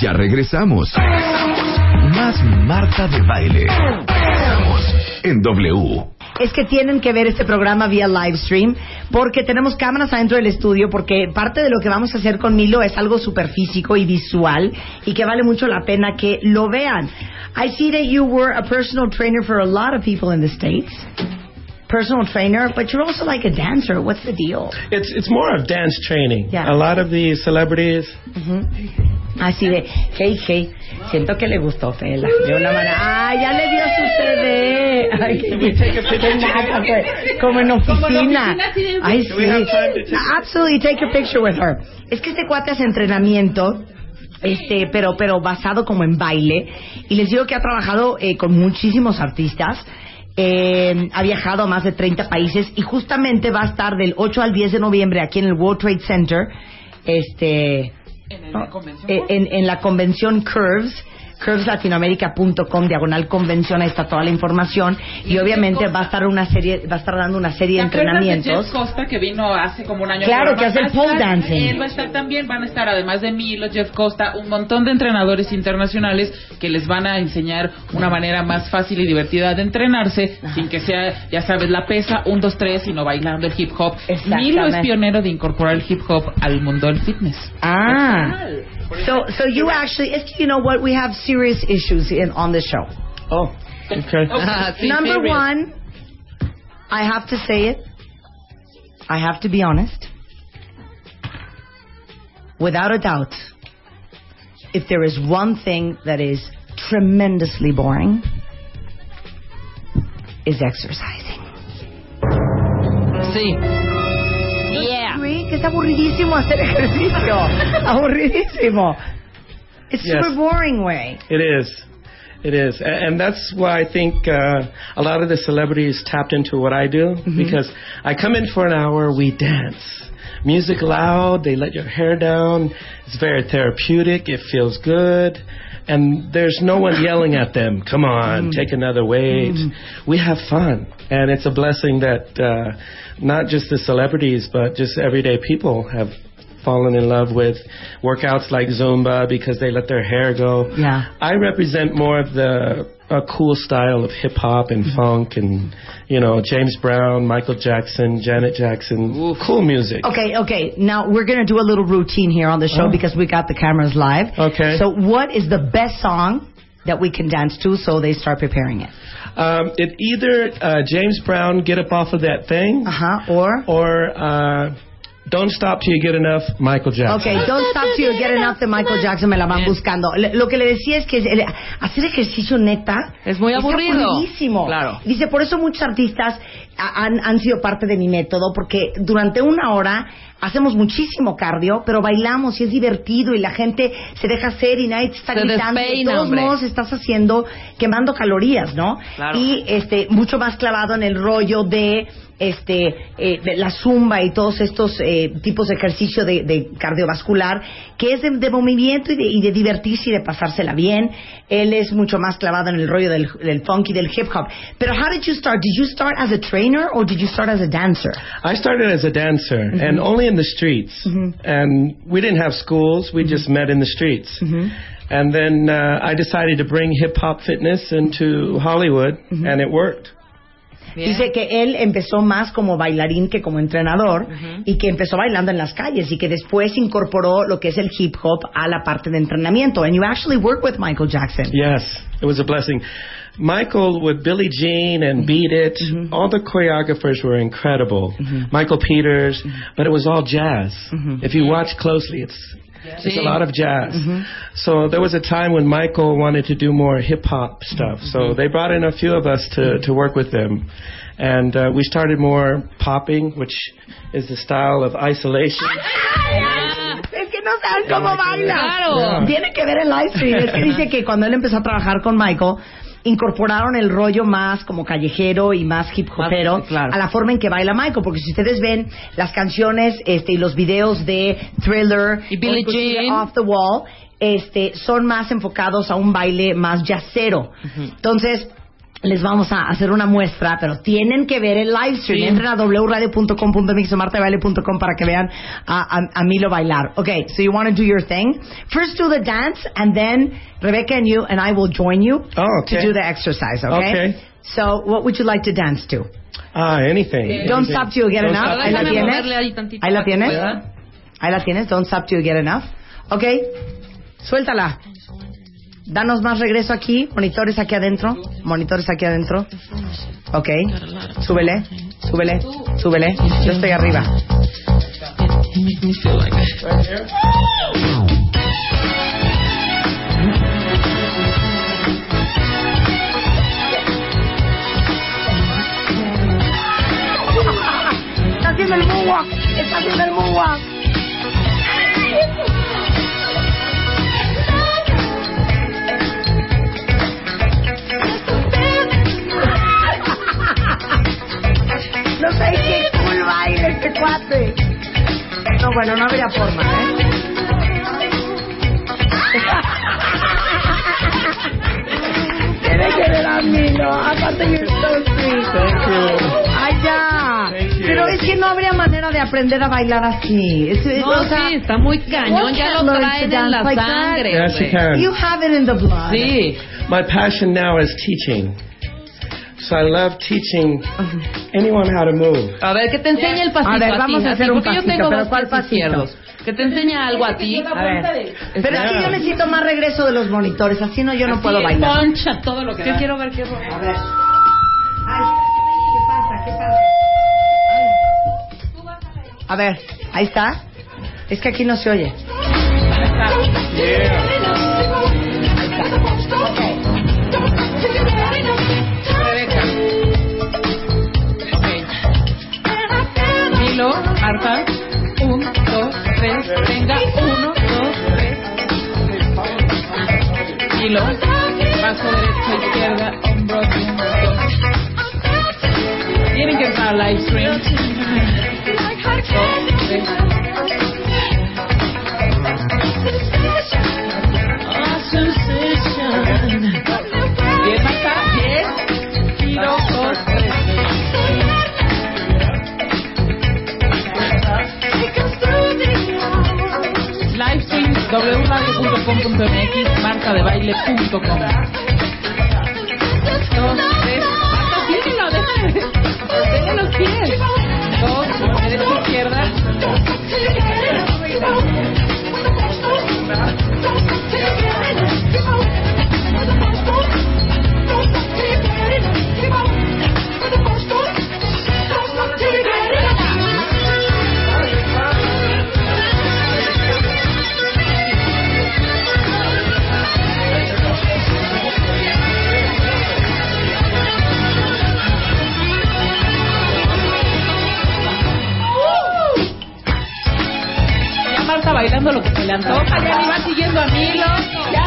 Ya regresamos. Más Marta de Baile. Estamos en W. es que tienen que ver este programa vía live stream porque tenemos cámaras adentro del estudio porque parte de lo que vamos a hacer con Milo es algo superfísico y visual y que vale mucho la pena que lo vean. I see that you were a personal trainer for a lot of people in the States. Personal trainer, but you're also like a dancer. What's the deal? It's it's more of dance training. Yeah. A lot of the celebrities. Así de, hey, hey, siento que le gustó Fela. De una manera, ah, ya le dio su CD. Ay, qué, qué naca, pues, como en oficina. Ay, sí. take- Absolutely, take a picture with her. Es que este cuate hace entrenamiento. Este, pero, pero basado como en baile. Y les digo que ha trabajado eh, con muchísimos artistas. Eh, ha viajado a más de 30 países y justamente va a estar del 8 al 10 de noviembre aquí en el World Trade Center. Este, eh, en, en la convención Curves, curveslatinoamerica.com, diagonal convención, ahí está toda la información. Y obviamente va a estar una serie, va a estar dando una serie de ¿Te acuerdas de entrenamientos. Jeff Costa que vino hace como un año? Claro, que hace el pole dancing. Él va a estar también, van a estar además de Milo, Jeff Costa, un montón de entrenadores internacionales que les van a enseñar una manera más fácil y divertida de entrenarse sin que sea, ya sabes, la pesa, un, dos, tres, sino bailando el hip hop. Milo es pionero de incorporar el hip hop al mundo del fitness. Ah. So, so you actually, you know what, we have serious issues in, on the show. Oh, okay. Oh, Number one, I have to say it. I have to be honest. Without a doubt, if there is one thing that is tremendously boring, is exercising. Sí. Yeah. Que es aburridísimo hacer ejercicio. aburridísimo. It's Yes. super boring way. It is. It is. And that's why I think uh, a lot of the celebrities tapped into what I do because I come in for an hour, we dance. Music loud, they let your hair down. It's very therapeutic, it feels good. And there's no one yelling at them, come on, take another weight. We have fun. And it's a blessing that uh, not just the celebrities, but just everyday people have fallen in love with workouts like Zumba because they let their hair go. Yeah. I represent more of the a cool style of hip hop and funk and you know James Brown, Michael Jackson, Janet Jackson, cool music. Okay, okay. Now we're going to do a little routine here on the show Oh. because we got the cameras live. Okay. So, what is the best song that we can dance to so they start preparing it? Um, it either uh, James Brown, Get Up Off of That Thing, Uh huh. Or? or uh, Don't Stop Till You Get Enough, Michael Jackson. Okay, Don't Stop Till You Get Enough de Michael Jackson me la van buscando. Le- Lo que le decía es que el- hacer ejercicio neta Es muy aburrido. aburridísimo. Claro. Dice, por eso muchos artistas han, han sido parte de mi método, porque durante una hora hacemos muchísimo cardio, pero bailamos y es divertido y la gente se deja hacer y nadie te está Se gritando. y de despeina, todos hombre. modos estás haciendo, quemando calorías, ¿no? Claro. Y este, mucho más clavado en el rollo de este eh, de la zumba y todos estos eh, tipos de ejercicio de, de cardiovascular que es de, de movimiento y de, y de divertirse y de pasársela bien él es mucho más clavado en el rollo del, del funk y del hip hop pero how did you start did you start as a trainer or did you start as a dancer I started as a dancer mm-hmm. and only in the streets. Mm-hmm. And we didn't have schools, we just mm-hmm. met in the streets. And then uh, I decided to bring hip hop fitness into Hollywood, and it worked. Bien. Dice que él empezó más como bailarín que como entrenador y que empezó bailando en las calles y que después incorporó lo que es el hip hop a la parte de entrenamiento. And you actually work with Michael Jackson. Yes, it was a blessing. Michael with Billie Jean and mm-hmm. Beat It, mm-hmm. all the choreographers were incredible. Mm-hmm. Michael Peters, but it was all jazz. If you watch closely, it's it's a lot of jazz. So there was a time when Michael wanted to do more hip hop stuff. So they brought in a few of us to to work with them. And uh, we started more popping, which is the style of isolation. Es que no saben cómo baila. Claro. Tiene que ver el live stream. Es que dice que cuando él empezó a trabajar con Michael, incorporaron el rollo más como callejero y más hip hopero claro. a la forma en que baila Michael. Porque si ustedes ven las canciones este, y los videos de Thriller Y Billie Jean. Off the Wall, este, son más enfocados a un baile más jazzero. Entonces, les vamos a hacer una muestra, pero tienen que ver el live stream. Sí. Entren a martabaile.com para que vean a, a, a Milo bailar. Okay, so you want to do your thing. First do the dance, and then Rebecca and you and I will join you Oh, okay. to do the exercise, okay? Okay. So, what would you like to dance to? Ah, anything. Don't anything. stop till you get Don't enough. Ahí la tienes. ahí la tienes. pueda. Ahí la tienes. Don't stop till you get enough. Ok. Suéltala. Danos más regreso aquí. Monitores aquí adentro. Monitores aquí adentro. Ok. Súbele. Súbele. Súbele. Yo estoy arriba. Está haciendo el moonwalk. Está haciendo el moonwalk. No sé qué cool baile este cuate. No, bueno, no habría forma, ¿eh? Tiene que ver a mí, ¿no? Aparte. Thank you. Ay, ya. Pero es que no habría manera de aprender a bailar así. Es- es- No, o sea, sí, está muy cañón, ya lo traen en la like sangre. Yes, you can. You have it in the blood. Sí. My passion now is teaching. So I love teaching anyone how to move. A ver, que te enseñe el pasito A ver, vamos ti, a ti, hacer un porque yo pasito, tengo pero dos ¿cuál pasito? Que te enseñe algo a ti. A ver. Pero es que Yeah. yo necesito más regreso de los monitores. Así no, yo no Así, puedo bailar. Poncha todo lo que Yo da. quiero ver qué A ver. Ay, ¿qué pasa? ¿Qué pasa? Ay. A ver, ahí está. Es que aquí no se oye. Rebeca. Tres. Venga. Uno, dos, tres. Milo. Paso derecho, izquierda. Hombro, dos. Tienen que entrar al live stream. Dos, tres. Livestream wradio.com.mx marcadebaile.com Dos, tres. Marta, síguelo, déjame. Los pies. Dos, derecha, izquierda. Bailando. Ya ni va siguiendo a Milo. Ya.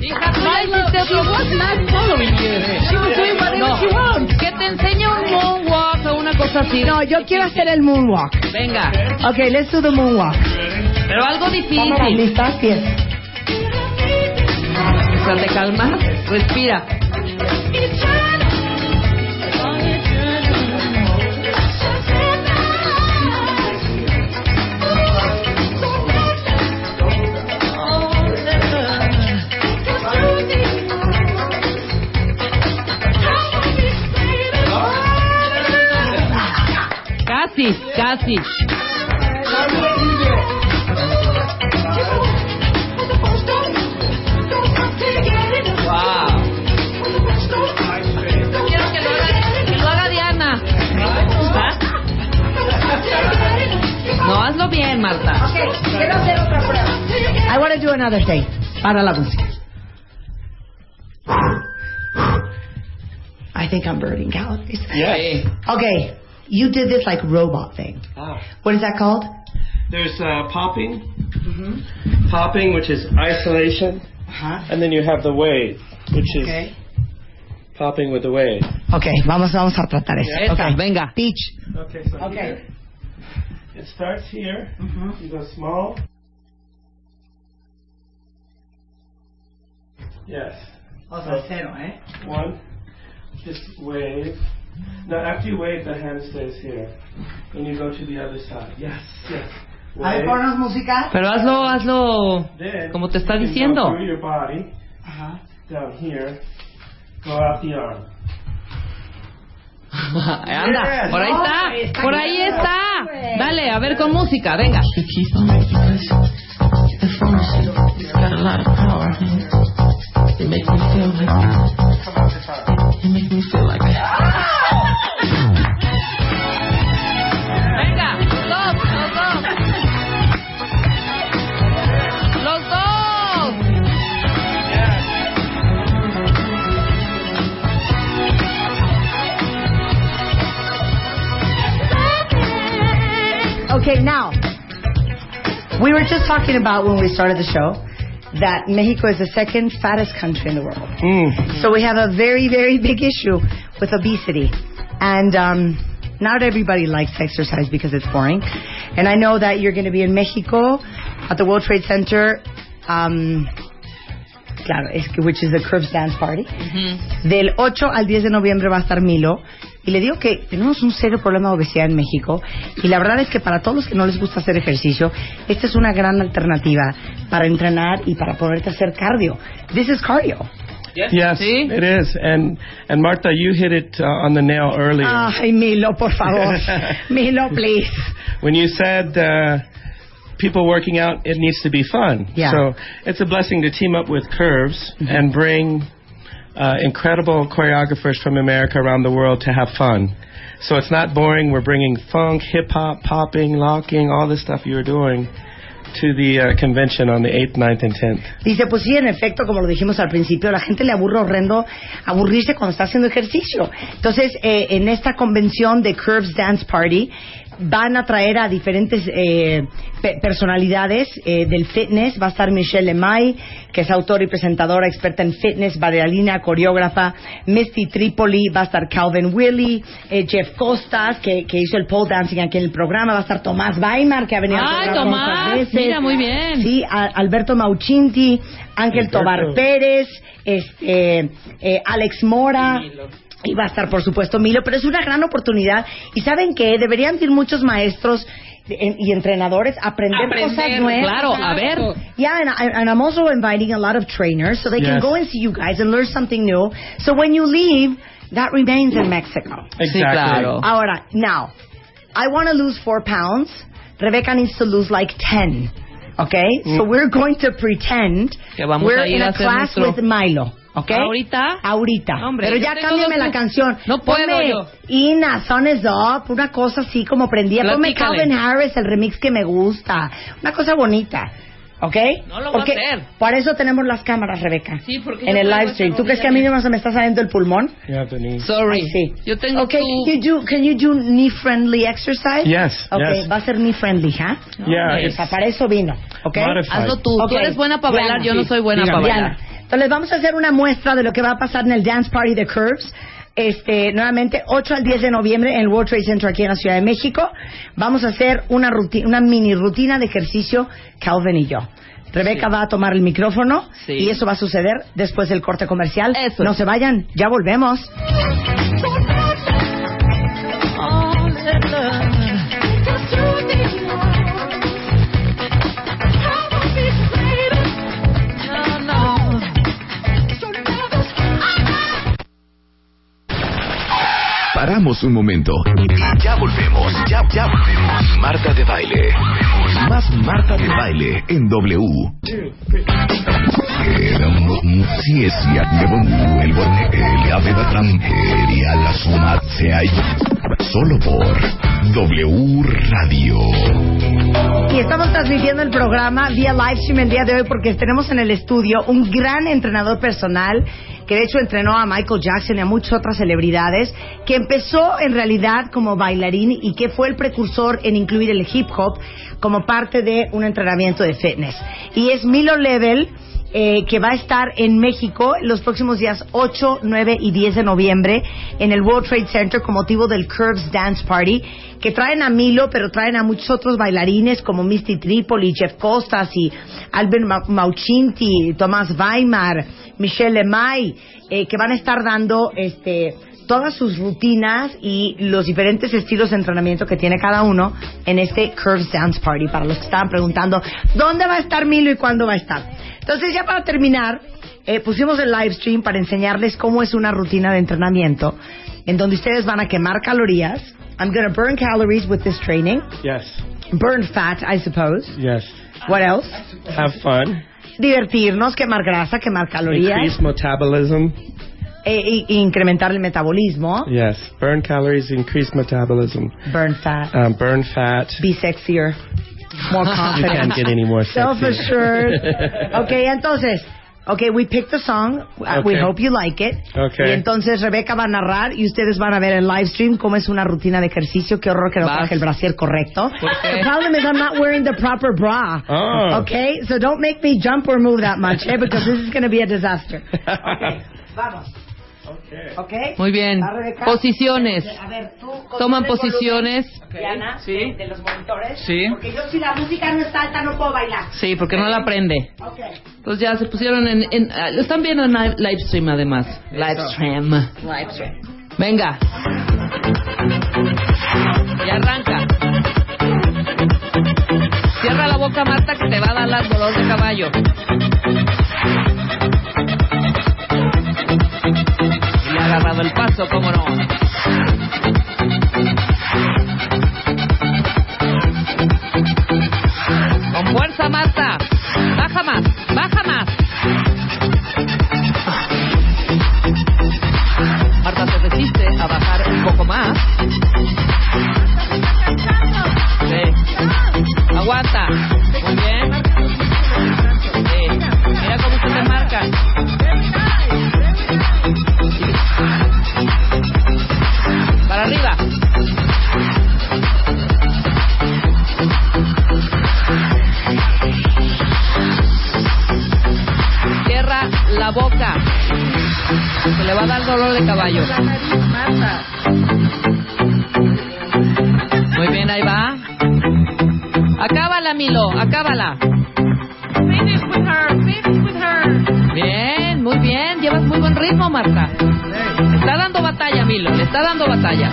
Hija, she was not following you. She was doing whatever No. she wants. Que te enseñe un moonwalk o una cosa así. No, yo quiero hacer el moonwalk. Venga. Okay, let's do the moonwalk. Pero algo difícil. listas, pies. O sea, te calmas, respira. Casi, casi. Wow. Quiero que lo haga, que lo haga Diana. No, hazlo bien, Marta. Okay, quiero hacer otra prueba. I want to do another thing. Para la música. I think I'm burning calories. Yes. Okay, you did this like robot thing. Ah. What is that called? There's uh, popping. Popping, which is isolation, Ajá. and then you have the wave, which is Okay. popping with the wave. Okay, vamos, vamos a tratar eso. Esa, Okay. venga. Teach. Okay, so Okay. here, it starts here. You go small. Yes. O sea, cero, ¿eh? One, just wave. Now, after you wave, the hand stays here. And you go to the other side. Yes, yes. A ver, ponnos música. Pero hazlo, hazlo Then, como te está you can diciendo. Go through your body, Ajá. down here. Go out the arm. Anda, por ahí No, está, está por ahí claro, está. güey. Dale, a ver con música, venga. Venga, Okay, now, we were just talking about when we started the show that Mexico is the second fattest country in the world. Mm. So we have a very, very big issue with obesity. And um, not everybody likes exercise because it's boring. And I know that you're going to be in Mexico at the World Trade Center, um, claro, which is the Curves Dance Party. Del 8 al 10 de noviembre va a estar Milo. Y le digo que tenemos un serio problema de obesidad en México. Y la verdad es que para todos los que no les gusta hacer ejercicio, esta es una gran alternativa para entrenar y para ponerte a hacer cardio. This is cardio. Yes, See? it is. And and Martha, you hit it uh, on the nail earlier. Ay, Milo, por favor. Milo, please. when you said uh, people working out, it needs to be fun. Yeah. So it's a blessing to team up with Curves and bring uh, incredible choreographers from America around the world to have fun. So it's not boring. We're bringing funk, hip hop, popping, locking, all the stuff you're doing to the uh, convention on the 8th, 9th, and 10th. Dice, pues sí, en efecto, como lo dijimos al principio, la gente le aburre horrendo aburrirse cuando está haciendo ejercicio. Entonces, eh, en esta convención de Curves Dance Party, van a traer a diferentes eh, pe- personalidades eh, del fitness. Va a estar Michelle Lemay, que es autora y presentadora experta en fitness, bailarina, coreógrafa. Misty Tripoli, va a estar Calvin Willy, eh, Jeff Costas, que, que hizo el pole dancing aquí en el programa. Va a estar Tomás Weimar, que ha venido al Ay, programa Tomás, muchas veces. mira, muy bien. Sí, a- Alberto Mauchinti, Ángel Alberto. Tobar Pérez, este, eh, Alex Mora. Y va a estar, por supuesto, Milo, pero es una gran oportunidad. Y saben que deberían ir muchos maestros y entrenadores a aprender, Aprender, cosas nuevas. Claro, a ver. Yeah, and, I, and I'm also inviting a lot of trainers so they can Yes. go and see you guys and learn something new. So when you leave, that remains in Mexico. Sí, claro. Ahora, now, I want to lose four pounds. Rebecca needs to lose like ten. Okay? So we're going to pretend Mm. Que vamos we're a ir in a a class nuestro- with Milo. Okay? ¿Ahorita? Ahorita. Hombre, Pero ya cámbiame la canción. No puedo Ponme yo. Ina, Sun is Up, una cosa así como prendía. Ponme. Calvin Harris, el remix que me gusta. Una cosa bonita. ¿Ok? No lo voy a hacer. Por eso tenemos las cámaras, Rebeca. Sí, porque En el live stream. ¿Tú crees que a mí no se me está saliendo el pulmón? Knee. Sorry. Ay, sí. Yo tengo Okay, tu... can you do, can you do knee friendly exercise? Yes, Okay, yes. va a ser knee friendly, ¿ah? Yeah, hombre. O it's sea, para eso vino, ¿ok? Modified. Hazlo tú. Ok, Tú eres buena para Diana, bailar, yo no sí. soy buena para bailar. Entonces vamos a hacer una muestra de lo que va a pasar en el Dance Party de Curves. Este, nuevamente, 8 al 10 de noviembre en el World Trade Center aquí en la Ciudad de México. Vamos a hacer una, ruti- una mini rutina de ejercicio, Calvin y yo. Rebeca va a tomar el micrófono Sí. y eso va a suceder después del corte comercial. Eso. No se vayan, ya volvemos. Paramos un momento y ya volvemos. Ya, ya volvemos. Marta de baile. Más Marta de baile en W. Solo por W Radio. Y estamos transmitiendo el programa vía live stream el día de hoy porque tenemos en el estudio un gran entrenador personal que de hecho entrenó a Michael Jackson y a muchas otras celebridades, que empezó en realidad como bailarín y que fue el precursor en incluir el hip hop como parte de un entrenamiento de fitness. Y es Milo Level eh, que va a estar en México los próximos días 8, 9 y 10 de noviembre en el World Trade Center con motivo del Curves Dance Party, que traen a Milo, pero traen a muchos otros bailarines como Misty Tripoli, Jeff Costas y Albert Ma- Mauchinti, Tomás Weimar, Michelle Lemay, eh, que van a estar dando este todas sus rutinas y los diferentes estilos de entrenamiento que tiene cada uno en este Curves Dance Party. Para los que estaban preguntando, ¿dónde va a estar Milo y cuándo va a estar? Entonces, ya para terminar, eh, pusimos el live stream para enseñarles cómo es una rutina de entrenamiento en donde ustedes van a quemar calorías. I'm going to burn calories with this training. Yes. Burn fat, I suppose. Yes. What else? Have fun. Divertirnos, quemar grasa, quemar calorías, Increase metabolism. e, e- incrementar el metabolismo. Yes. Burn calories, increase metabolism. Burn fat. Um, burn fat. Be sexier. More You confident. can't get any more. Self-assured. Okay, entonces, okay, we picked the song. Uh, We hope you like it. Okay. Y entonces Rebeca va a narrar y ustedes van a ver en live stream cómo es una rutina de ejercicio. Qué horror que no traje el brasier correcto. The problem is I'm not wearing the proper bra. Oh. Okay, so don't make me jump or move that much, eh, because this is going to be a disaster. Okay, vamos. Okay. Muy bien. Rebeca. Posiciones. A ver, tú Toman posiciones. volumen, Diana, Sí. de, de los monitores. Sí. Porque yo si la música no está alta no puedo bailar. Sí, porque no la aprende. Ok. Entonces ya se pusieron en... en- ah, lo están viendo en live, live stream además. Live stream. Live stream. Venga. Y arranca. Cierra la boca, Marta, que te va a dar las dolor de caballo. Agarrado el paso, cómo no. Acábala. Finish with her. Finish with her. Bien, muy bien. Llevas muy buen ritmo, Marta. Le está dando batalla, Milo. Le está dando batalla.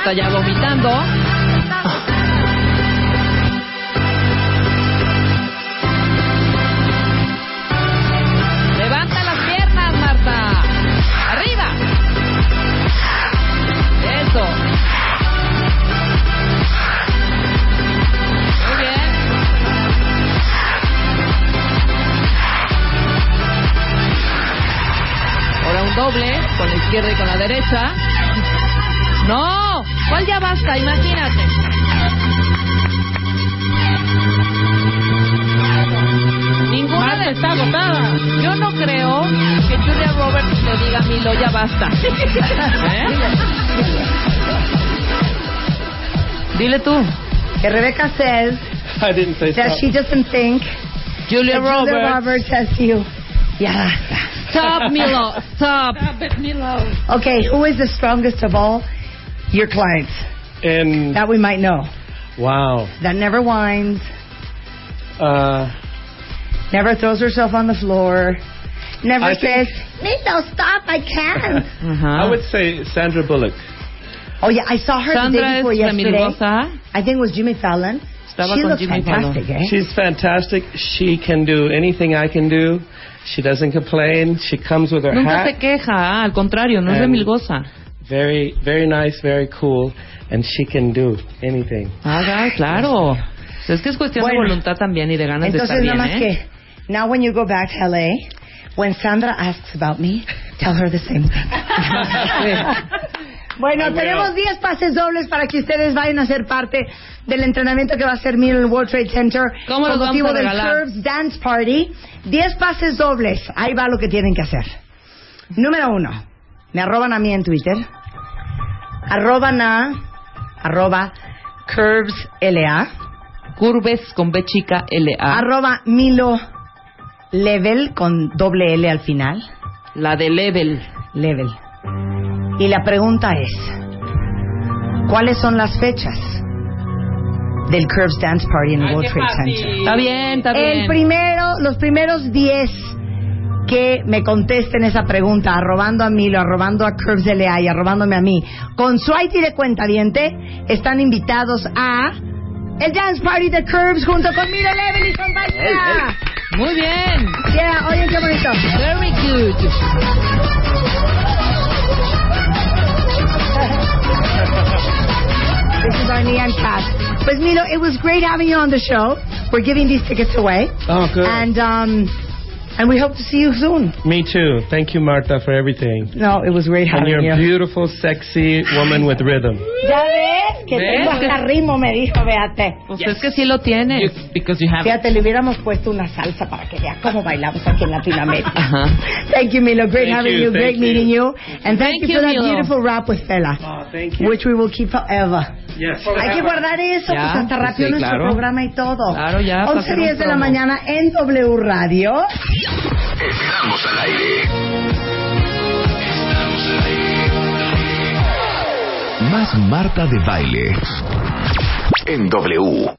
Marta ya vomitando. Levanta las piernas, Marta. Arriba. Eso. Muy bien. Ahora un doble con la izquierda y con la derecha. Le diga a Milo ya basta. ¿Eh? Dile tú. Que Rebecca says I didn't say that stop. she doesn't think Julia that Julia Roberts. Roberts says to you, yeah. Stop, Milo. Stop. Stop it, Milo. Okay, who is the strongest of all your clients And that we might know? wow. That never whines, Uh, never throws herself on the floor, never I says, think- "No, stop, I can't." Ajá. I would say Sandra Bullock. Oh yeah, I saw her the Sandra day before yesterday. remilgosa. I think it was Jimmy Fallon. Estaba she looks Jimmy fantastic, Fallon. eh? She's fantastic. She can do anything I can do. She doesn't complain. She comes with her Nunca se queja, al contrario, no es And- remilgosa. Very, very nice, very cool, and she can do anything. Haga, claro. Es que es cuestión Bueno. de voluntad también y de ganas Entonces de estar bien, ¿eh? que Now when you go back to LA, when Sandra asks about me, tell her the same thing. bueno, tenemos 10 pases dobles para que ustedes vayan a ser parte del entrenamiento que va a hacer Milo en el World Trade Center ¿Cómo con motivo del? Curves Dance Party. 10 pases dobles. Ahí va lo que tienen que hacer. Número uno, me arroban a mí en Twitter. Arroban a arroba Curves LA. Curves con B chica L A. Arroba Milo Level con doble L al final. La de level. Level. Y la pregunta es, ¿cuáles son las fechas del Curves Dance Party en el World Trade. Center? Está bien, está bien. El primero, los primeros 10 que me contesten esa pregunta, arrobando a Milo, arrobando a Curves LA y arrobándome a mí, con su ID de cuenta están invitados a el Dance Party de Curves junto con Milo Level y compañía. Muy bien. Yeah, oye, qué bonito. Very good. This is our Neon cast. Pues Milo, it was great having you on the show. We're giving these tickets away. Oh, good. And um and we hope to see you soon. Me too. Thank you, Martha, for everything. No, it was great And having you're you. a beautiful, sexy woman with rhythm. ¿Ya ves? Que ¿Ves? tengo hasta ritmo, me dijo, véate. Pues es que sí lo tiene. You- because you have it. Fíjate, le hubiéramos puesto una salsa para que vea cómo bailamos aquí en Latinoamérica. Ajá. Thank you, Milo. Great Thank having you, you. Great thank meeting you. And thank, Thank you for that Milo. beautiful rap with Fela, Oh, thank you. which we will keep forever. Yes. Hay que guardar eso, Ya, pues hasta pues rápido sí, nuestro claro. programa y todo. Claro, ya, para 11.10 hacer un de la mañana en W Radio. Estamos al aire. Más Marta de Baile. En W.